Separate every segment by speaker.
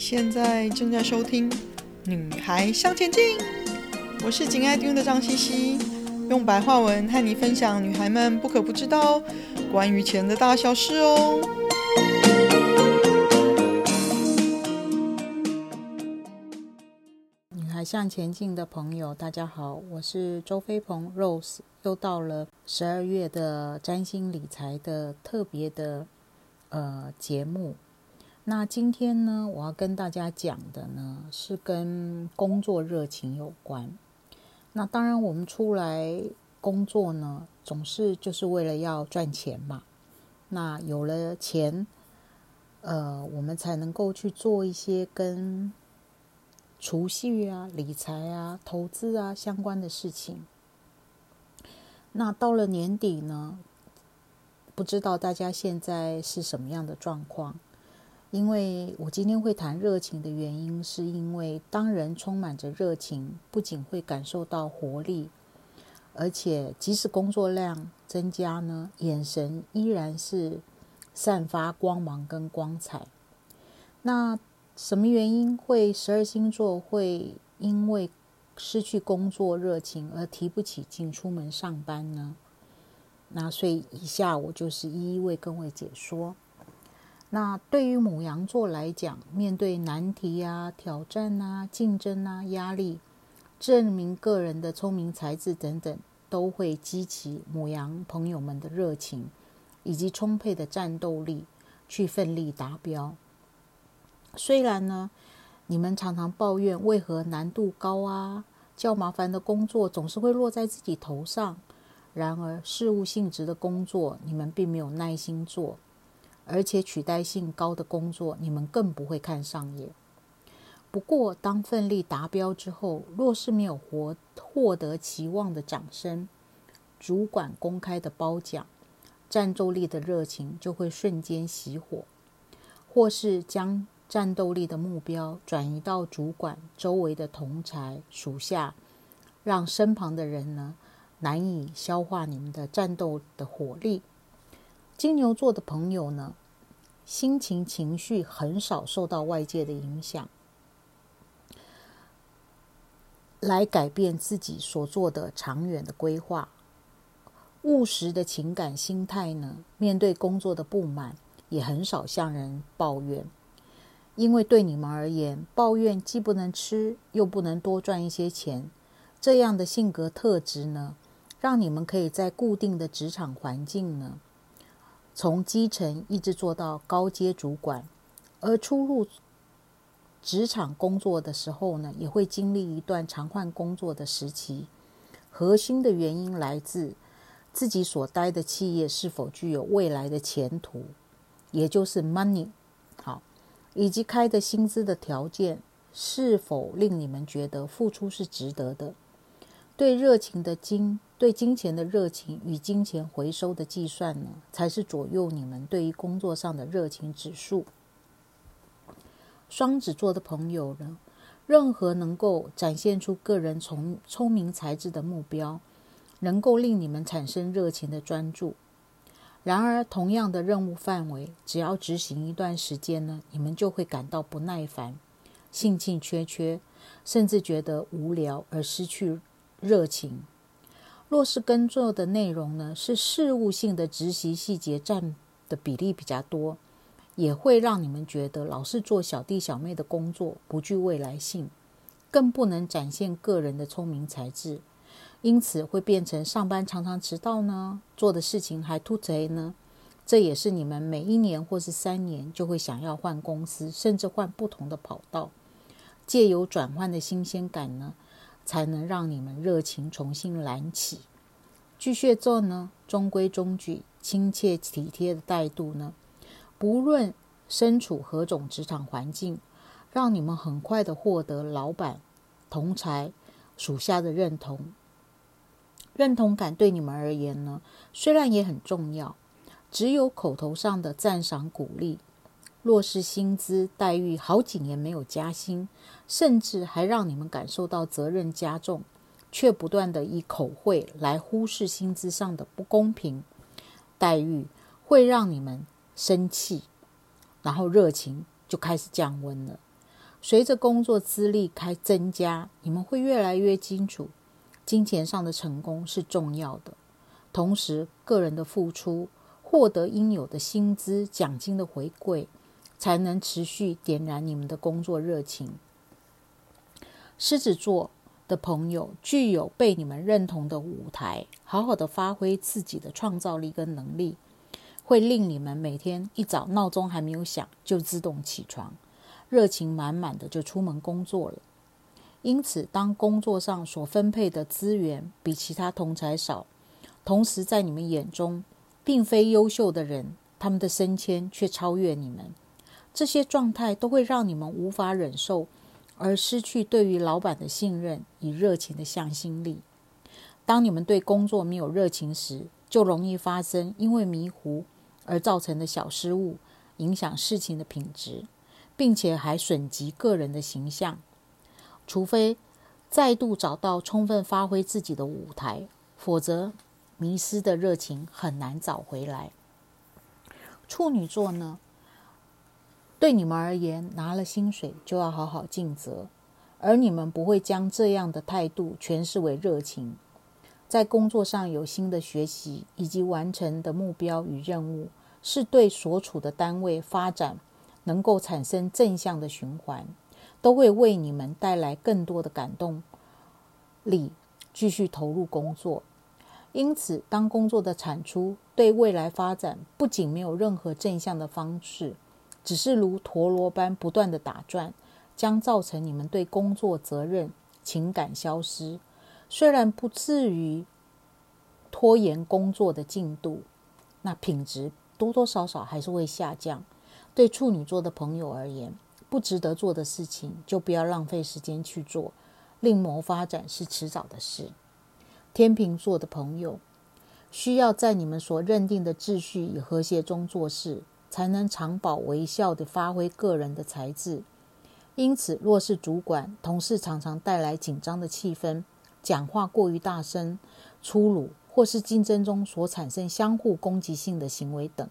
Speaker 1: 现在正在收听《女孩向前进》，我是紧爱听的张茜茜，用白话文和你分享女孩们不可不知道关于钱的大小事哦。
Speaker 2: 女孩向前进的朋友，大家好，我是周飞鹏 Rose，又到了十二月的占星理财的特别的呃节目。那今天呢，我要跟大家讲的呢，是跟工作热情有关。那当然，我们出来工作呢，总是就是为了要赚钱嘛。那有了钱，呃，我们才能够去做一些跟储蓄啊、理财啊、投资啊相关的事情。那到了年底呢，不知道大家现在是什么样的状况？因为我今天会谈热情的原因，是因为当人充满着热情，不仅会感受到活力，而且即使工作量增加呢，眼神依然是散发光芒跟光彩。那什么原因会十二星座会因为失去工作热情而提不起劲出门上班呢？那所以以下我就是一一为各位解说。那对于母羊座来讲，面对难题啊、挑战啊、竞争啊、压力，证明个人的聪明才智等等，都会激起母羊朋友们的热情，以及充沛的战斗力，去奋力达标。虽然呢，你们常常抱怨为何难度高啊，较麻烦的工作总是会落在自己头上，然而事务性质的工作，你们并没有耐心做。而且取代性高的工作，你们更不会看上眼。不过，当奋力达标之后，若是没有获获得期望的掌声、主管公开的褒奖，战斗力的热情就会瞬间熄火；或是将战斗力的目标转移到主管周围的同才属下，让身旁的人呢难以消化你们的战斗的火力。金牛座的朋友呢，心情情绪很少受到外界的影响，来改变自己所做的长远的规划。务实的情感心态呢，面对工作的不满，也很少向人抱怨，因为对你们而言，抱怨既不能吃，又不能多赚一些钱。这样的性格特质呢，让你们可以在固定的职场环境呢。从基层一直做到高阶主管，而初入职场工作的时候呢，也会经历一段常换工作的时期。核心的原因来自自己所待的企业是否具有未来的前途，也就是 money，好，以及开的薪资的条件是否令你们觉得付出是值得的。对热情的金，对金钱的热情与金钱回收的计算呢，才是左右你们对于工作上的热情指数。双子座的朋友呢，任何能够展现出个人聪聪明才智的目标，能够令你们产生热情的专注。然而，同样的任务范围，只要执行一段时间呢，你们就会感到不耐烦、兴趣缺缺，甚至觉得无聊而失去。热情，若是工作的内容呢，是事务性的执行细节占的比例比较多，也会让你们觉得老是做小弟小妹的工作不具未来性，更不能展现个人的聪明才智，因此会变成上班常常迟到呢，做的事情还凸槌呢。这也是你们每一年或是三年就会想要换公司，甚至换不同的跑道，借由转换的新鲜感呢。才能让你们热情重新燃起。巨蟹座呢，中规中矩、亲切体贴的态度呢，不论身处何种职场环境，让你们很快的获得老板、同才、属下的认同。认同感对你们而言呢，虽然也很重要，只有口头上的赞赏鼓励。若是薪资待遇好几年没有加薪，甚至还让你们感受到责任加重，却不断地以口惠来忽视薪资上的不公平待遇，会让你们生气，然后热情就开始降温了。随着工作资历开增加，你们会越来越清楚，金钱上的成功是重要的，同时个人的付出，获得应有的薪资、奖金的回馈，才能持续点燃你们的工作热情。狮子座的朋友具有被你们认同的舞台，好好的发挥自己的创造力跟能力，会令你们每天一早闹钟还没有响就自动起床，热情满满的就出门工作了。因此，当工作上所分配的资源比其他同才少，同时在你们眼中并非优秀的人，他们的升迁却超越你们，这些状态都会让你们无法忍受。而失去对于老板的信任与热情的向心力。当你们对工作没有热情时，就容易发生因为迷糊而造成的小失误，影响事情的品质，并且还损及个人的形象。除非再度找到充分发挥自己的舞台，否则迷失的热情很难找回来。处女座呢？对你们而言，拿了薪水就要好好尽责，而你们不会将这样的态度诠释为热情。在工作上有新的学习以及完成的目标与任务，是对所处的单位发展能够产生正向的循环，都会为你们带来更多的感动力，继续投入工作。因此，当工作的产出对未来发展不仅没有任何正向的方式，只是如陀螺般不断的打转，将造成你们对工作责任情感消失。虽然不至于拖延工作的进度，那品质多多少少还是会下降。对处女座的朋友而言，不值得做的事情就不要浪费时间去做，另谋发展是迟早的事。天秤座的朋友需要在你们所认定的秩序与和谐中做事。才能长保微笑地发挥个人的才智。因此，若是主管、同事常常带来紧张的气氛，讲话过于大声、粗鲁，或是竞争中所产生相互攻击性的行为等，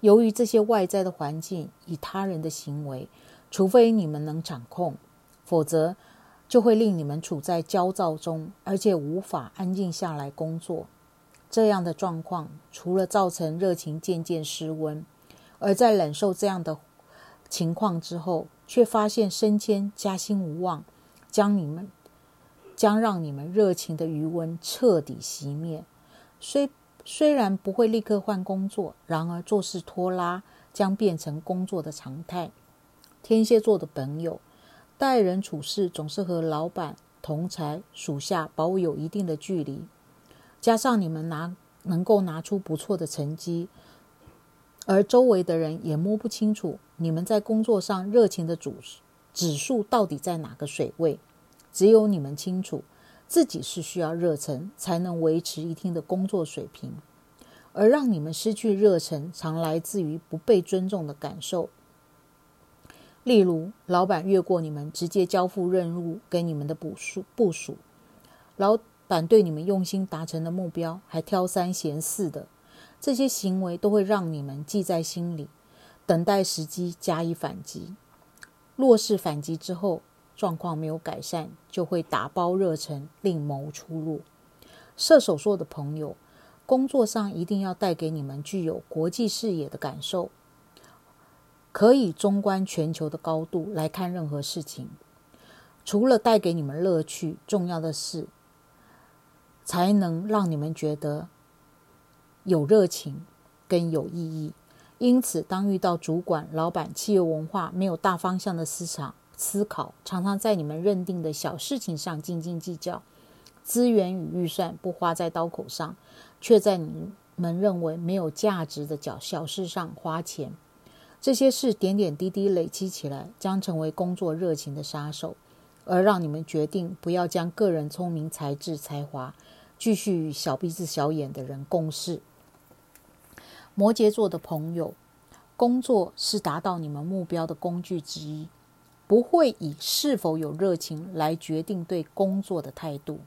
Speaker 2: 由于这些外在的环境与他人的行为，除非你们能掌控，否则就会令你们处在焦躁中，而且无法安静下来工作。这样的状况，除了造成热情渐渐失温，而在忍受这样的情况之后，却发现升迁加薪无望，将你们将让你们热情的余温彻底熄灭。虽虽然不会立刻换工作，然而做事拖拉将变成工作的常态。天蝎座的朋友，待人处事总是和老板、同才、属下保有一定的距离。加上你们拿能够拿出不错的成绩，而周围的人也摸不清楚你们在工作上热情的指指数到底在哪个水位，只有你们清楚自己是需要热忱才能维持一定的工作水平，而让你们失去热忱，常来自于不被尊重的感受。例如，老板越过你们直接交付任务给你们的部属部署，老。反对你们用心达成的目标，还挑三嫌四的这些行为，都会让你们记在心里，等待时机加以反击。若是反击之后状况没有改善，就会打包热忱，另谋出路。射手座的朋友，工作上一定要带给你们具有国际视野的感受，可以纵观全球的高度来看任何事情。除了带给你们乐趣，重要的是。才能让你们觉得有热情跟有意义。因此，当遇到主管、老板、企业文化没有大方向的思想思考，常常在你们认定的小事情上斤斤计较，资源与预算不花在刀口上，却在你们认为没有价值的小小事上花钱，这些事点点滴滴累积起来，将成为工作热情的杀手，而让你们决定不要将个人聪明才智才华。继续与小鼻子小眼的人共事。摩羯座的朋友，工作是达到你们目标的工具之一，不会以是否有热情来决定对工作的态度。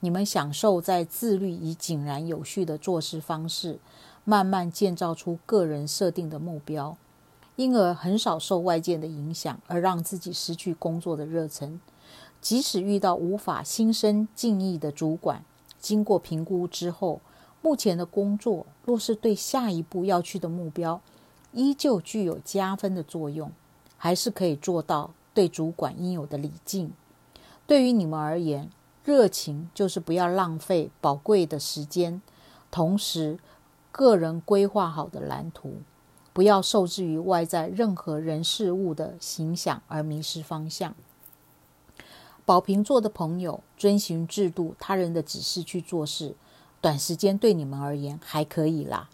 Speaker 2: 你们享受在自律与井然有序的做事方式，慢慢建造出个人设定的目标，因而很少受外界的影响，而让自己失去工作的热忱。即使遇到无法心生敬意的主管，经过评估之后，目前的工作若是对下一步要去的目标依旧具有加分的作用，还是可以做到对主管应有的礼敬。对于你们而言，热情就是不要浪费宝贵的时间，同时个人规划好的蓝图。不要受制于外在任何人事物的形象而迷失方向。宝瓶座的朋友，遵循制度、他人的指示去做事，短时间对你们而言还可以啦。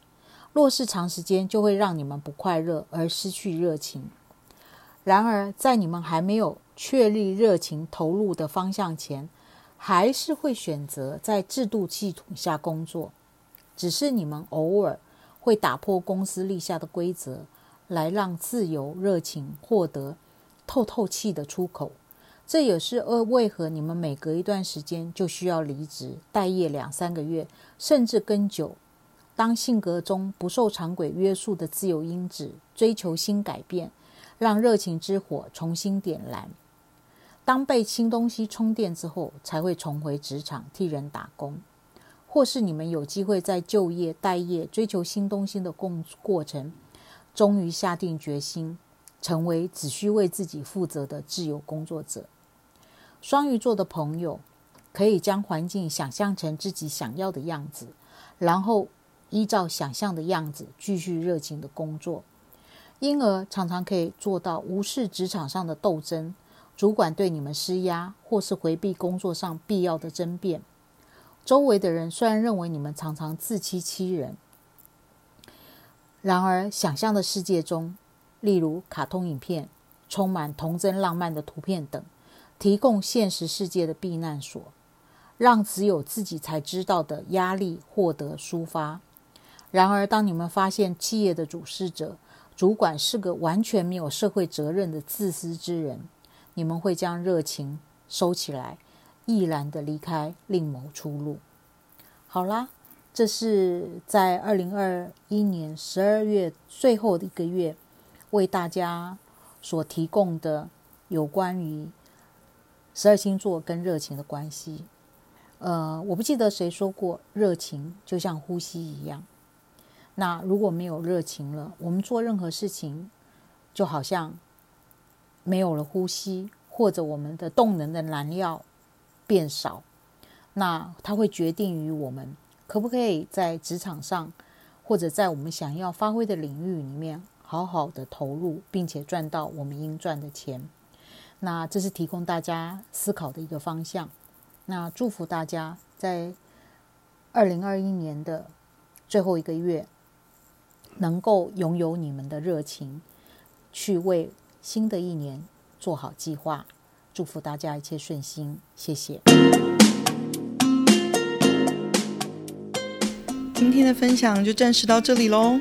Speaker 2: 若是长时间，就会让你们不快乐而失去热情。然而，在你们还没有确立热情投入的方向前，还是会选择在制度系统下工作。只是你们偶尔。会打破公司立下的规则，来让自由热情获得透透气的出口。这也是呃为何你们每隔一段时间就需要离职待业两三个月，甚至更久。当性格中不受常规约束的自由因子追求新改变，让热情之火重新点燃。当被新东西充电之后，才会重回职场替人打工。或是你们有机会在就业、待业、追求新东西的过过程，终于下定决心，成为只需为自己负责的自由工作者。双鱼座的朋友可以将环境想象成自己想要的样子，然后依照想象的样子继续热情的工作，因而常常可以做到无视职场上的斗争，主管对你们施压，或是回避工作上必要的争辩。周围的人虽然认为你们常常自欺欺人，然而想象的世界中，例如卡通影片、充满童真浪漫的图片等，提供现实世界的避难所，让只有自己才知道的压力获得抒发。然而，当你们发现企业的主事者、主管是个完全没有社会责任的自私之人，你们会将热情收起来。毅然的离开，另谋出路。好啦，这是在二零二一年十二月最后的一个月，为大家所提供的有关于十二星座跟热情的关系。呃，我不记得谁说过，热情就像呼吸一样。那如果没有热情了，我们做任何事情就好像没有了呼吸，或者我们的动能的燃料。变少，那它会决定于我们可不可以在职场上，或者在我们想要发挥的领域里面，好好的投入，并且赚到我们应赚的钱。那这是提供大家思考的一个方向。那祝福大家在二零二一年的最后一个月，能够拥有你们的热情，去为新的一年做好计划。祝福大家一切顺心，谢谢。
Speaker 1: 今天的分享就暂时到这里喽，